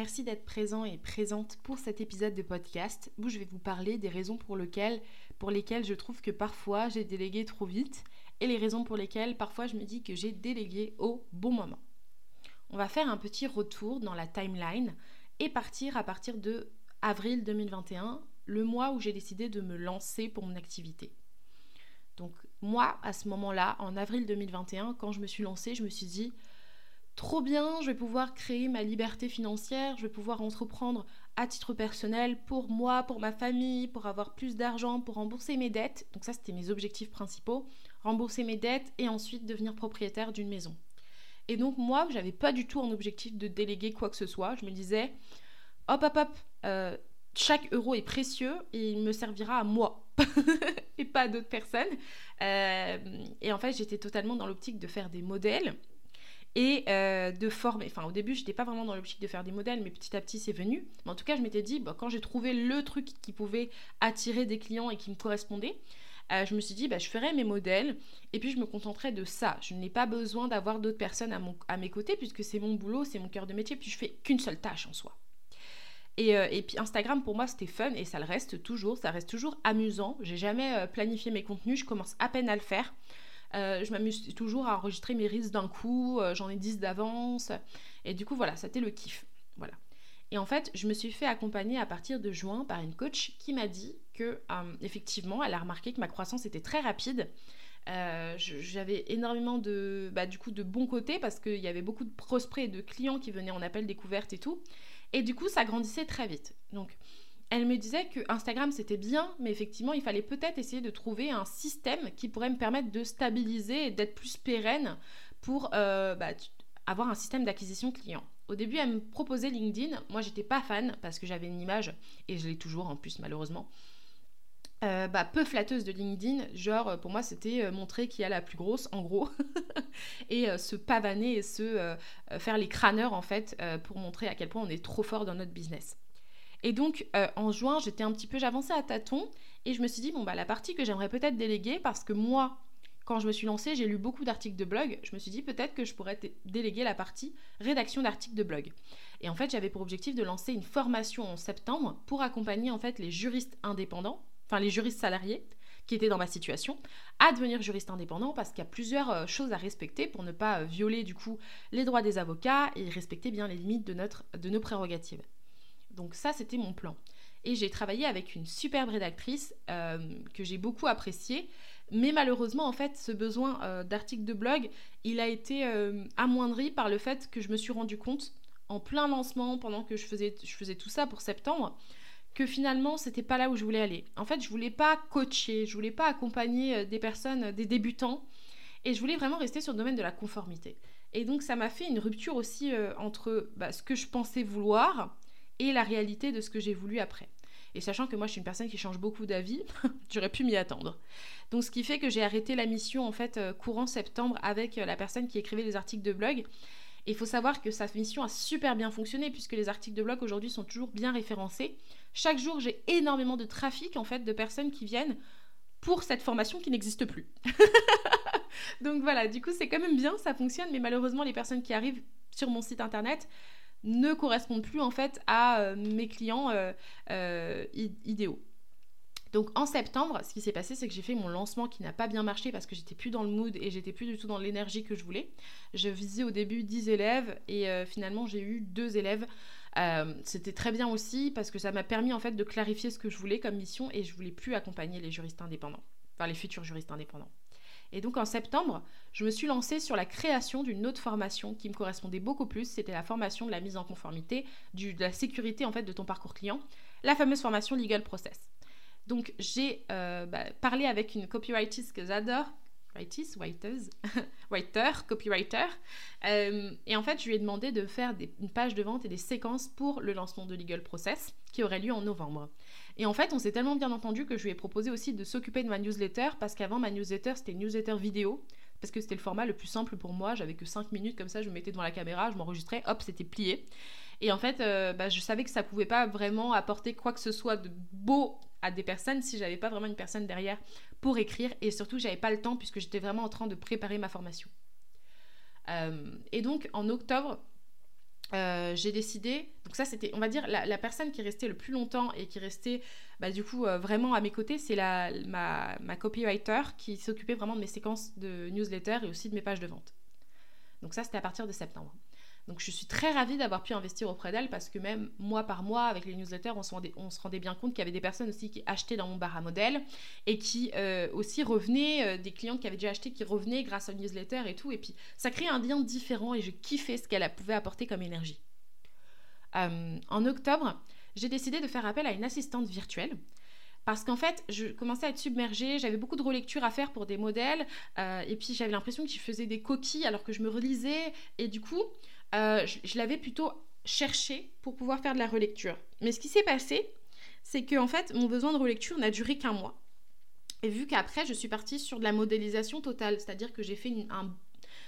Merci d'être présent et présente pour cet épisode de podcast où je vais vous parler des raisons pour lesquelles, je trouve que parfois j'ai délégué trop vite et les raisons pour lesquelles parfois je me dis que j'ai délégué au bon moment. On va faire un petit retour dans la timeline et partir à partir de avril 2021, le mois où j'ai décidé de me lancer pour mon activité. Donc moi, à ce moment-là, en avril 2021, quand je me suis lancée, je me suis dit, trop bien, je vais pouvoir créer ma liberté financière, je vais pouvoir entreprendre à titre personnel pour moi, pour ma famille, pour avoir plus d'argent, pour rembourser mes dettes. Donc ça, c'était mes objectifs principaux, rembourser mes dettes et ensuite devenir propriétaire d'une maison. Et donc moi, j'avais pas du tout en objectif de déléguer quoi que ce soit. Je me disais, hop, hop, hop, euh, chaque euro est précieux et il me servira à moi et pas à d'autres personnes. Euh, et en fait, j'étais totalement dans l'optique de faire des modèles et euh, de former. Enfin, au début, je n'étais pas vraiment dans l'optique de faire des modèles, mais petit à petit, c'est venu. Mais en tout cas, je m'étais dit, bah, quand j'ai trouvé le truc qui pouvait attirer des clients et qui me correspondait, euh, je me suis dit, bah, je ferai mes modèles et puis je me contenterai de ça. Je n'ai pas besoin d'avoir d'autres personnes à, mon, à mes côtés puisque c'est mon boulot, c'est mon cœur de métier, puis je fais qu'une seule tâche en soi. Et, euh, et, puis Instagram pour moi c'était fun et ça le reste toujours, ça reste toujours amusant. J'ai jamais planifié mes contenus, je commence à peine à le faire. Euh, je m'amuse toujours à enregistrer mes risques d'un coup, euh, j'en ai 10 d'avance. Et du coup, voilà, c'était le kiff. Voilà. Et en fait, je me suis fait accompagner à partir de juin par une coach qui m'a dit que, euh, effectivement, elle a remarqué que ma croissance était très rapide. J'avais énormément de, bah, du coup, de bons côtés parce qu'il y avait beaucoup de prospects et de clients qui venaient en appel découverte et tout. Et du coup, ça grandissait très vite. Donc, elle me disait que Instagram c'était bien, mais effectivement il fallait peut-être essayer de trouver un système qui pourrait me permettre de stabiliser et d'être plus pérenne pour euh, bah, avoir un système d'acquisition client. Au début, elle me proposait LinkedIn. Moi, j'étais pas fan parce que j'avais une image, et je l'ai toujours en plus, malheureusement, euh, bah, peu flatteuse de LinkedIn. Genre, pour moi, c'était euh, montrer qui a la plus grosse, en gros, et se pavaner et se faire les crâneurs, en fait, pour montrer à quel point on est trop fort dans notre business. Et donc, euh, en juin, j'étais un petit peu, j'avançais à tâtons et je me suis dit, bon, bah, la partie que j'aimerais peut-être déléguer, parce que moi, quand je me suis lancée, j'ai lu beaucoup d'articles de blog, je me suis dit, peut-être que je pourrais déléguer la partie rédaction d'articles de blog. Et en fait, j'avais pour objectif de lancer une formation en septembre pour accompagner en fait les juristes indépendants, enfin les juristes salariés, qui étaient dans ma situation, à devenir juriste indépendant parce qu'il y a plusieurs euh, choses à respecter pour ne pas euh, violer du coup les droits des avocats et respecter bien les limites de, notre, de nos prérogatives. Donc ça, c'était mon plan. Et j'ai travaillé avec une superbe rédactrice euh, que j'ai beaucoup appréciée. Mais malheureusement, en fait, ce besoin euh, d'article de blog, il a été euh, amoindri par le fait que je me suis rendu compte, en plein lancement, pendant que je faisais, tout ça pour septembre, que finalement, c'était pas là où je voulais aller. En fait, je voulais pas coacher, je voulais pas accompagner des personnes, des débutants, et je voulais vraiment rester sur le domaine de la conformité. Et donc, ça m'a fait une rupture aussi entre bah, ce que je pensais vouloir et la réalité de ce que j'ai voulu après. Et sachant que moi je suis une personne qui change beaucoup d'avis, j'aurais pu m'y attendre. Donc ce qui fait que j'ai arrêté la mission en fait euh, courant septembre avec euh, la personne qui écrivait les articles de blog. Il faut savoir que sa mission a super bien fonctionné puisque les articles de blog aujourd'hui sont toujours bien référencés. Chaque jour j'ai énormément de trafic en fait de personnes qui viennent pour cette formation qui n'existe plus. Donc voilà, du coup c'est quand même bien, ça fonctionne, mais malheureusement les personnes qui arrivent sur mon site internet ne correspondent plus en fait à euh, mes clients euh, euh, idéaux. Donc en septembre, ce qui s'est passé, c'est que j'ai fait mon lancement qui n'a pas bien marché parce que j'étais plus dans le mood et j'étais plus du tout dans l'énergie que je voulais. Je visais au début 10 élèves et finalement j'ai eu deux élèves c'était très bien aussi parce que ça m'a permis en fait de clarifier ce que je voulais comme mission et je voulais plus accompagner les juristes indépendants, enfin les futurs juristes indépendants. Et donc en septembre, je me suis lancée sur la création d'une autre formation qui me correspondait beaucoup plus. C'était la formation de la mise en conformité, du, de la sécurité en fait de ton parcours client, la fameuse formation Legal Process. Donc j'ai euh, bah, parlé avec une copywriter que j'adore, writers, writer, copywriter. Euh, et en fait, je lui ai demandé de faire une page de vente et des séquences pour le lancement de Legal Process qui aurait lieu en novembre. Et en fait, on s'est tellement bien entendu que je lui ai proposé aussi de s'occuper de ma newsletter parce qu'avant, ma newsletter, c'était une newsletter vidéo parce que c'était le format le plus simple pour moi. J'avais que 5 minutes comme ça, je me mettais devant la caméra, je m'enregistrais, hop, c'était plié. Et en fait, euh, bah, je savais que ça pouvait pas vraiment apporter quoi que ce soit de beau à des personnes si j'avais pas vraiment une personne derrière pour écrire et surtout j'avais pas le temps puisque j'étais vraiment en train de préparer ma formation. Euh, et donc en octobre, euh, j'ai décidé, donc ça c'était, on va dire, la, personne qui restait le plus longtemps et qui restait bah, du coup vraiment à mes côtés, c'est ma, ma copywriter qui s'occupait vraiment de mes séquences de newsletter et aussi de mes pages de vente. Donc ça c'était à partir de septembre. Donc je suis très ravie d'avoir pu investir auprès d'elle parce que même mois par mois, avec les newsletters, on se rendait, bien compte qu'il y avait des personnes aussi qui achetaient dans mon bar à modèle et qui euh, aussi revenaient, euh, des clients qui avaient déjà acheté, qui revenaient grâce aux newsletter et tout. Et puis ça crée un lien différent et je kiffais ce qu'elle pouvait apporter comme énergie. Euh, en octobre, j'ai décidé de faire appel à une assistante virtuelle parce qu'en fait, je commençais à être submergée, j'avais beaucoup de relectures à faire pour des modèles, et puis j'avais l'impression que je faisais des coquilles alors que je me relisais, et du coup, euh, je, l'avais plutôt cherché pour pouvoir faire de la relecture. Mais ce qui s'est passé, c'est que en fait, mon besoin de relecture n'a duré qu'un mois. Et vu qu'après, je suis partie sur de la modélisation totale, c'est-à-dire que j'ai fait un,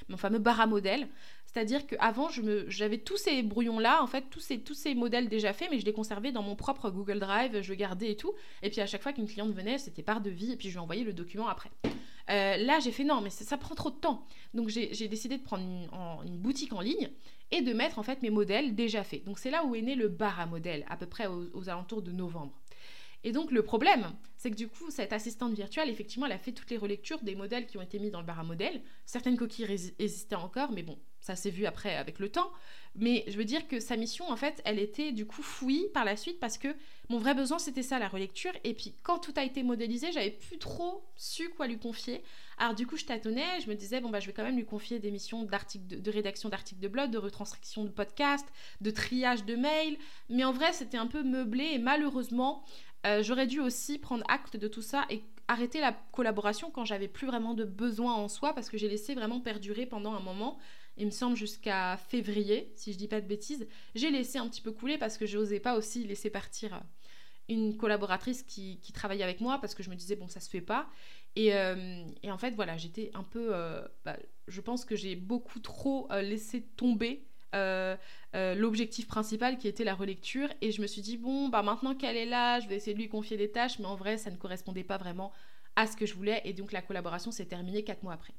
mon fameux bar à modèle. C'est-à-dire qu'avant, j'avais tous ces brouillons-là, en fait, tous ces, tous ces modèles déjà faits, mais je les conservais dans mon propre Google Drive, je gardais et tout. Et puis à chaque fois qu'une cliente venait, c'était par devis, et puis je lui envoyais le document après. Euh, là, j'ai fait non, mais ça, prend trop de temps. Donc j'ai décidé de prendre une, boutique en ligne et de mettre en fait mes modèles déjà faits. Donc c'est là où est né le bar à modèles, à peu près aux alentours de novembre. Et donc le problème, c'est que du coup, cette assistante virtuelle, effectivement, elle a fait toutes les relectures des modèles qui ont été mis dans le bar à modèles. Certaines coquilles existaient encore, mais bon, ça s'est vu après avec le temps. Mais je veux dire que sa mission, en fait, elle était du coup fouillie par la suite parce que mon vrai besoin, c'était ça, la relecture. Et puis quand tout a été modélisé, j'avais plus trop su quoi lui confier. Alors du coup, je tâtonnais, je me disais, bon, bah, je vais quand même lui confier des missions de, rédaction d'articles de blog, de retranscription de podcast, de triage de mails. Mais en vrai, c'était un peu meublé et malheureusement, euh, j'aurais dû aussi prendre acte de tout ça et arrêter la collaboration quand j'avais plus vraiment de besoin en soi parce que j'ai laissé vraiment perdurer pendant un moment. Il me semble jusqu'à février, si je dis pas de bêtises. J'ai laissé un petit peu couler parce que je n'osais pas aussi laisser partir euh, une collaboratrice qui, travaillait avec moi parce que je me disais bon ça se fait pas. Et, euh, en fait voilà j'étais un peu, bah, je pense que j'ai beaucoup trop laissé tomber euh, euh, l'objectif principal qui était la relecture. Et je me suis dit, bon, bah maintenant qu'elle est là, je vais essayer de lui confier des tâches, mais en vrai, ça ne correspondait pas vraiment à ce que je voulais. Et donc la collaboration s'est terminée quatre mois après.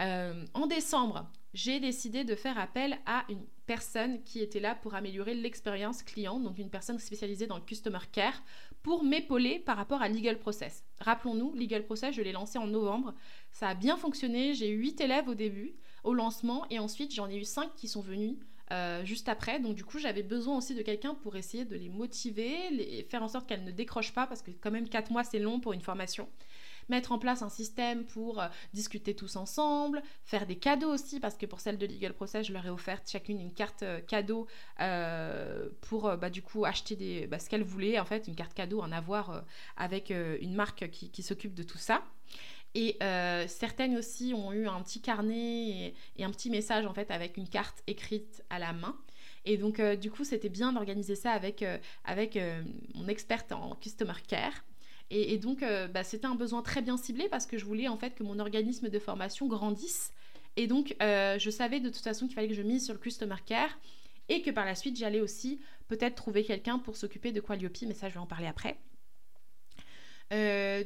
Euh, en décembre, j'ai décidé de faire appel à une personne qui était là pour améliorer l'expérience client, donc une personne spécialisée dans le customer care, pour m'épauler par rapport à Legal Process. Rappelons-nous, Legal Process, je l'ai lancé en novembre. Ça a bien fonctionné, j'ai eu 8 élèves au début au lancement et ensuite j'en ai eu cinq qui sont venus euh, juste après. Donc du coup, j'avais besoin aussi de quelqu'un pour essayer de les motiver, faire en sorte qu'elles ne décrochent pas, parce que quand même quatre mois, c'est long pour une formation. Mettre en place un système pour euh, discuter tous ensemble, faire des cadeaux aussi, parce que pour celle de Legal Process, je leur ai offert chacune une carte euh, cadeau pour bah, du coup acheter des, bah, ce qu'elles voulaient, en fait, une carte cadeau, en avoir avec une marque qui, qui s'occupe de tout ça. Et euh, certaines aussi ont eu un petit carnet et, un petit message en fait avec une carte écrite à la main. Et donc euh, du coup c'était bien d'organiser ça avec, euh, avec mon experte en customer care. Et, donc bah, c'était un besoin très bien ciblé parce que je voulais en fait que mon organisme de formation grandisse. Et donc je savais de toute façon qu'il fallait que je mise sur le customer care et que par la suite j'allais aussi peut-être trouver quelqu'un pour s'occuper de Qualiope, mais ça je vais en parler après.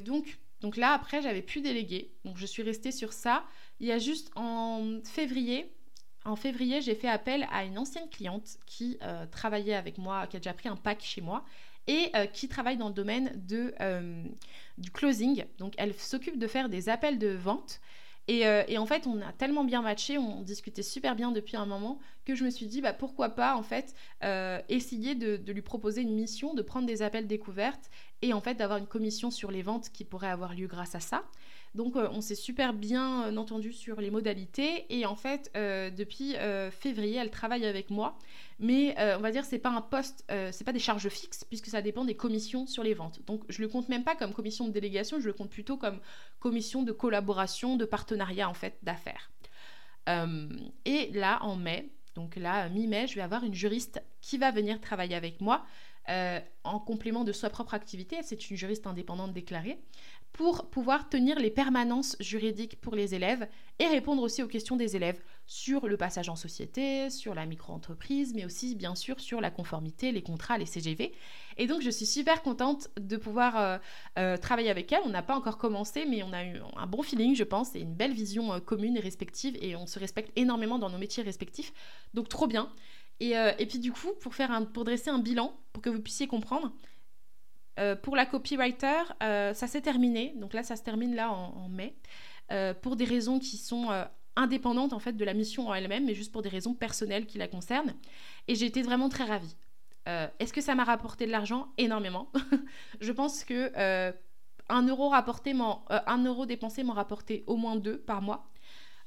donc donc là, après, j'avais plus délégué. Donc je suis restée sur ça. Il y a juste en février, en février, j'ai fait appel à une ancienne cliente qui euh, travaillait avec moi, qui a déjà pris un pack chez moi et euh, qui travaille dans le domaine euh, du closing. Donc elle s'occupe de faire des appels de vente. Et, et, en fait, on a tellement bien matché, on discutait super bien depuis un moment que je me suis dit bah, pourquoi pas en fait euh, essayer de, lui proposer une mission, de prendre des appels découvertes et en fait d'avoir une commission sur les ventes qui pourrait avoir lieu grâce à ça. Donc euh, on s'est super bien euh, entendu sur les modalités. Et en fait depuis février elle travaille avec moi. Mais on va dire c'est pas un poste c'est pas des charges fixes puisque ça dépend des commissions sur les ventes. Donc je le compte même pas comme commission de délégation je le compte plutôt comme commission de collaboration de partenariat en fait d'affaires. Et là en mai donc là, mi-mai, je vais avoir une juriste qui va venir travailler avec moi euh, en complément de sa propre activité. C'est une juriste indépendante déclarée pour pouvoir tenir les permanences juridiques pour les élèves et répondre aussi aux questions des élèves sur le passage en société, sur la micro-entreprise, mais aussi bien sûr sur la conformité, les contrats, les CGV. Et donc je suis super contente de pouvoir euh, euh, travailler avec elle. On n'a pas encore commencé, mais on a eu un bon feeling, je pense, et une belle vision euh, commune et respective, et on se respecte énormément dans nos métiers respectifs. Donc trop bien. Et, puis du coup, pour, faire un, pour dresser un bilan, pour que vous puissiez comprendre, pour la copywriter, ça s'est terminé. Donc là, ça se termine là en mai. pour des raisons qui sont indépendante en fait de la mission en elle-même, mais juste pour des raisons personnelles qui la concernent. Et j'ai été vraiment très ravie. Euh, est-ce que ça m'a rapporté de l'argent? Énormément. je pense que euh, un euro rapporté, euh, un euro dépensé m'en rapporté au moins deux par mois.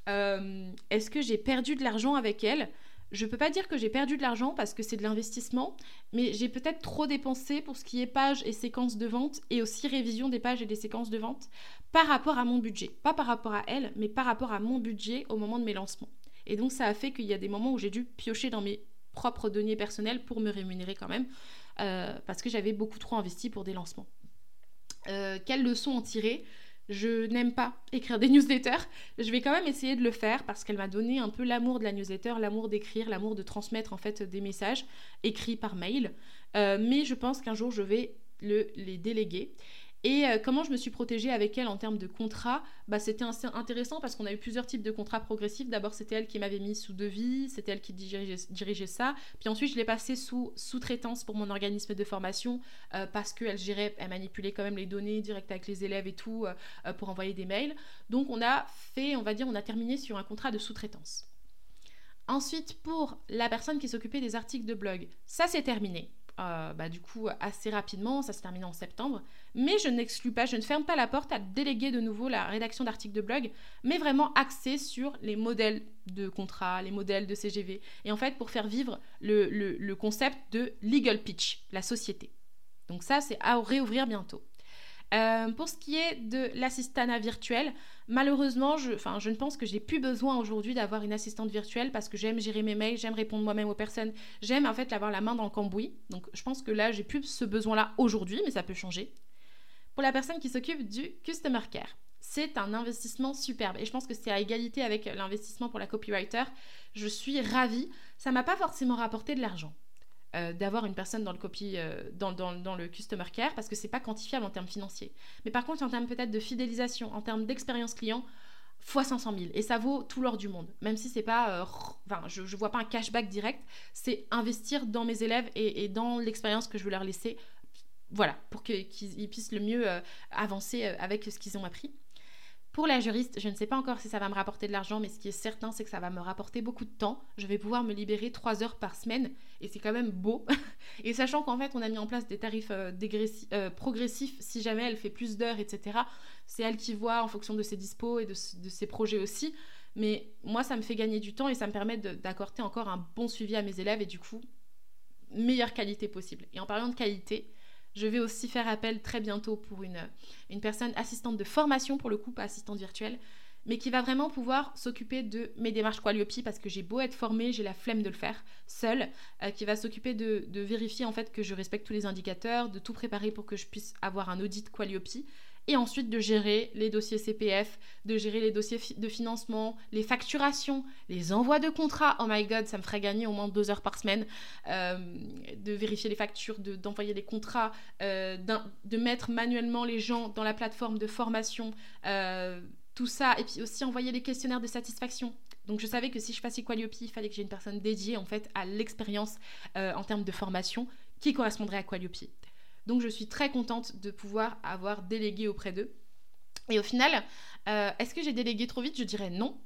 Est-ce que j'ai perdu de l'argent avec elle? Je ne peux pas dire que j'ai perdu de l'argent parce que c'est de l'investissement, mais j'ai peut-être trop dépensé pour ce qui est pages et séquences de vente et aussi révision des pages et des séquences de vente par rapport à mon budget. Pas par rapport à elle, mais par rapport à mon budget au moment de mes lancements. Et donc ça a fait qu'il y a des moments où j'ai dû piocher dans mes propres deniers personnels pour me rémunérer quand même, euh, parce que j'avais beaucoup trop investi pour des lancements. Euh, quelles leçons en tirer? Je n'aime pas écrire des newsletters. Je vais quand même essayer de le faire parce qu'elle m'a donné un peu l'amour de la newsletter, l'amour d'écrire, l'amour de transmettre en fait des messages écrits par mail. Euh, mais je pense qu'un jour je vais le, les déléguer. Et euh, comment je me suis protégée avec elle en termes de contrat? Bah, C'était intéressant parce qu'on a eu plusieurs types de contrats progressifs. D'abord, c'était elle qui m'avait mis sous devis, c'était elle qui dirigeait, ça. Puis ensuite, je l'ai passé sous sous-traitance pour mon organisme de formation euh, parce qu'elle gérait, elle manipulait quand même les données directes avec les élèves et tout euh, pour envoyer des mails. Donc, on a fait, on va dire, on a terminé sur un contrat de sous-traitance. Ensuite, pour la personne qui s'occupait des articles de blog, ça c'est terminé. Euh, bah, du coup assez rapidement, ça se termine en septembre. Mais je n'exclus pas, je ne ferme pas la porte à déléguer de nouveau la rédaction d'articles de blog, mais vraiment axé sur les modèles de contrat, les modèles de CGV. Et en fait, pour faire vivre le, le concept de legal pitch, la société. Donc ça, c'est à réouvrir bientôt. Euh, pour ce qui est de l'assistana virtuelle, malheureusement, je, je ne pense que j'ai plus besoin aujourd'hui d'avoir une assistante virtuelle parce que j'aime gérer mes mails, j'aime répondre moi-même aux personnes, j'aime en fait avoir la main dans le cambouis. Donc je pense que là, j'ai plus ce besoin-là aujourd'hui, mais ça peut changer. Pour la personne qui s'occupe du customer care, c'est un investissement superbe et je pense que c'est à égalité avec l'investissement pour la copywriter. Je suis ravie. Ça m'a pas forcément rapporté de l'argent. Euh, d'avoir une personne dans le copy, euh, dans, dans, le customer care, parce que c'est pas quantifiable en termes financiers. Mais par contre, en termes peut-être de fidélisation, en termes d'expérience client, fois 500 000. Et ça vaut tout l'or du monde. Même si c'est pas. Euh, enfin, je, je vois pas un cashback direct, c'est investir dans mes élèves et, dans l'expérience que je veux leur laisser. Voilà, pour qu'ils puissent le mieux avancer avec ce qu'ils ont appris. Pour la juriste, je ne sais pas encore si ça va me rapporter de l'argent, mais ce qui est certain, c'est que ça va me rapporter beaucoup de temps. Je vais pouvoir me libérer trois heures par semaine, et c'est quand même beau. et sachant qu'en fait, on a mis en place des tarifs euh, euh, progressifs si jamais elle fait plus d'heures, etc. C'est elle qui voit en fonction de ses dispos et de, de ses projets aussi. Mais moi, ça me fait gagner du temps et ça me permet d'accorder encore un bon suivi à mes élèves et du coup, meilleure qualité possible. Et en parlant de qualité, je vais aussi faire appel très bientôt pour une, personne assistante de formation, pour le coup, pas assistante virtuelle, mais qui va vraiment pouvoir s'occuper de mes démarches Qualiopi parce que j'ai beau être formée, j'ai la flemme de le faire seule, euh, qui va s'occuper de, de, vérifier en fait que je respecte tous les indicateurs, de tout préparer pour que je puisse avoir un audit Qualiopi et ensuite de gérer les dossiers CPF, de gérer les dossiers de financement, les facturations, les envois de contrats. Oh my god, ça me ferait gagner au moins deux heures par semaine euh, de vérifier les factures, d'envoyer les contrats, euh, de mettre manuellement les gens dans la plateforme de formation, euh, tout ça, et puis aussi envoyer les questionnaires de satisfaction. Donc je savais que si je passais Qualiopi, il fallait que j'ai une personne dédiée en fait à l'expérience en termes de formation qui correspondrait à Qualiopi. Donc je suis très contente de pouvoir avoir délégué auprès d'eux. Et au final, euh, est-ce que j'ai délégué trop vite? Je dirais non.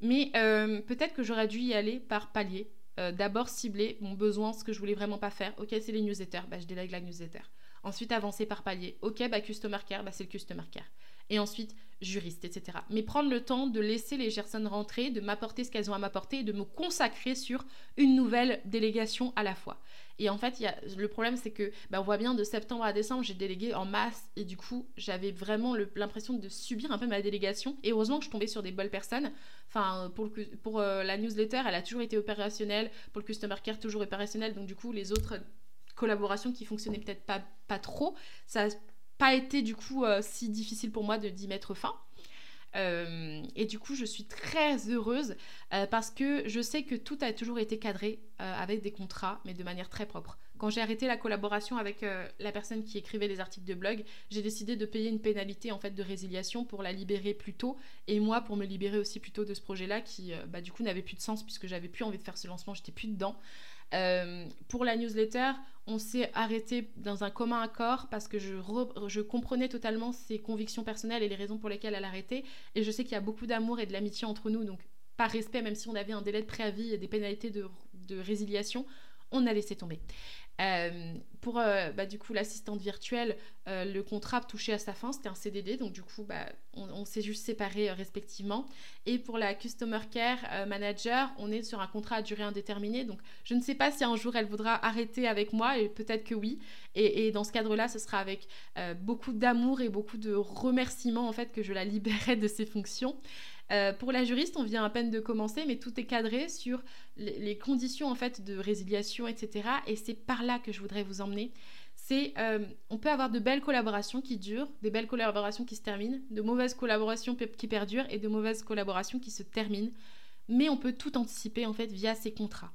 Mais euh, peut-être que j'aurais dû y aller par palier. euh, d'abord cibler mon besoin, ce que je voulais vraiment pas faire. Ok, c'est les newsletters, bah, je délègue la newsletter. Ensuite, avancer par palier. Ok, bah, customer bah, c'est le customer care. Et ensuite, juriste, etc. Mais prendre le temps de laisser les personnes rentrer, de m'apporter ce qu'elles ont à m'apporter et de me consacrer sur une nouvelle délégation à la fois. Et en fait, le problème, c'est que bah, on voit bien de septembre à décembre, j'ai délégué en masse et du coup, j'avais vraiment l'impression de subir un peu ma délégation. Et heureusement que je tombais sur des bonnes personnes. Enfin, pour, euh, la newsletter, elle a toujours été opérationnelle. Pour le customer care, toujours opérationnel. Donc, du coup, les autres collaborations qui fonctionnaient peut-être pas, pas trop, ça pas été du coup euh, si difficile pour moi de d'y mettre fin. Euh, et du coup, je suis très heureuse euh, parce que je sais que tout a toujours été cadré avec des contrats, mais de manière très propre. Quand j'ai arrêté la collaboration avec la personne qui écrivait les articles de blog, j'ai décidé de payer une pénalité en fait de résiliation pour la libérer plus tôt et moi pour me libérer aussi plus tôt de ce projet-là qui, bah, du coup, n'avait plus de sens puisque j'avais plus envie de faire ce lancement, j'étais plus dedans. Euh, pour la newsletter, on s'est arrêté dans un commun accord parce que je, comprenais totalement ses convictions personnelles et les raisons pour lesquelles elle arrêtait. Et je sais qu'il y a beaucoup d'amour et de l'amitié entre nous, donc par respect, même si on avait un délai de préavis et des pénalités de résiliation, on a laissé tomber. Euh, pour euh, bah, du coup l'assistante virtuelle, euh, le contrat touchait à sa fin, c'était un CDD, donc du coup bah, on, s'est juste séparés respectivement. Et pour la Customer Care Manager, on est sur un contrat à durée indéterminée, donc je ne sais pas si un jour elle voudra arrêter avec moi, et peut-être que oui. Et, dans ce cadre-là, ce sera avec beaucoup d'amour et beaucoup de remerciements en fait que je la libérerai de ses fonctions. Euh, pour la juriste, on vient à peine de commencer, mais tout est cadré sur les, conditions en fait de résiliation, etc. Et c'est par là que je voudrais vous emmener. C'est, euh, on peut avoir de belles collaborations qui durent, des belles collaborations qui se terminent, de mauvaises collaborations qui perdurent et de mauvaises collaborations qui se terminent. Mais on peut tout anticiper en fait via ces contrats.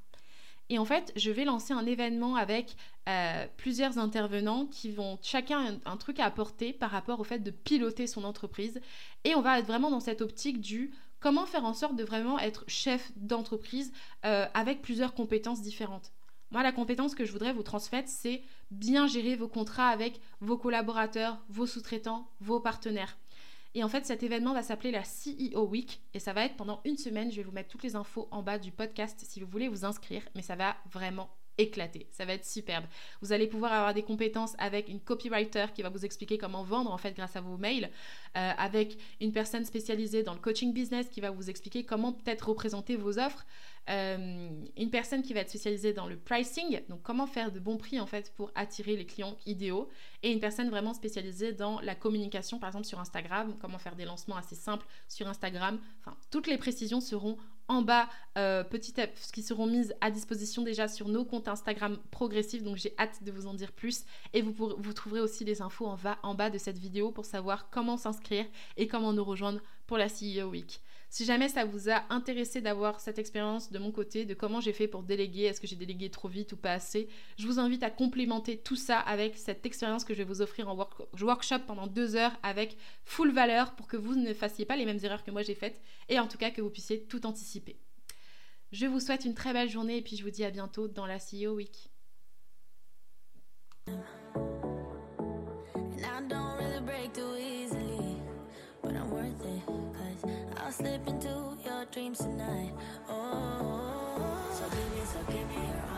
Et en fait, je vais lancer un événement avec euh, plusieurs intervenants qui vont chacun un, truc à apporter par rapport au fait de piloter son entreprise. Et on va être vraiment dans cette optique du comment faire en sorte de vraiment être chef d'entreprise euh, avec plusieurs compétences différentes. Moi, la compétence que je voudrais vous transmettre, c'est bien gérer vos contrats avec vos collaborateurs, vos sous-traitants, vos partenaires. Et en fait, cet événement va s'appeler la CEO Week et ça va être pendant une semaine. Je vais vous mettre toutes les infos en bas du podcast si vous voulez vous inscrire, mais ça va vraiment éclater. Ça va être superbe. Vous allez pouvoir avoir des compétences avec une copywriter qui va vous expliquer comment vendre en fait grâce à vos mails, euh, avec une personne spécialisée dans le coaching business qui va vous expliquer comment peut-être représenter vos offres, euh, une personne qui va être spécialisée dans le pricing, donc comment faire de bons prix en fait pour attirer les clients idéaux, et une personne vraiment spécialisée dans la communication, par exemple sur Instagram, comment faire des lancements assez simples sur Instagram. Enfin, toutes les précisions seront en bas, euh, petit ce qui seront mises à disposition déjà sur nos comptes Instagram progressifs. Donc j'ai hâte de vous en dire plus. Et vous, vous trouverez aussi les infos en, en bas de cette vidéo pour savoir comment s'inscrire et comment nous rejoindre pour la CEO Week. Si jamais ça vous a intéressé d'avoir cette expérience de mon côté, de comment j'ai fait pour déléguer, est-ce que j'ai délégué trop vite ou pas assez, je vous invite à complémenter tout ça avec cette expérience que je vais vous offrir en workshop pendant deux heures avec full valeur pour que vous ne fassiez pas les mêmes erreurs que moi j'ai faites et en tout cas que vous puissiez tout anticiper. Je vous souhaite une très belle journée et puis je vous dis à bientôt dans la CEO Week. Slip into your dreams tonight. Oh, so give me, so give me your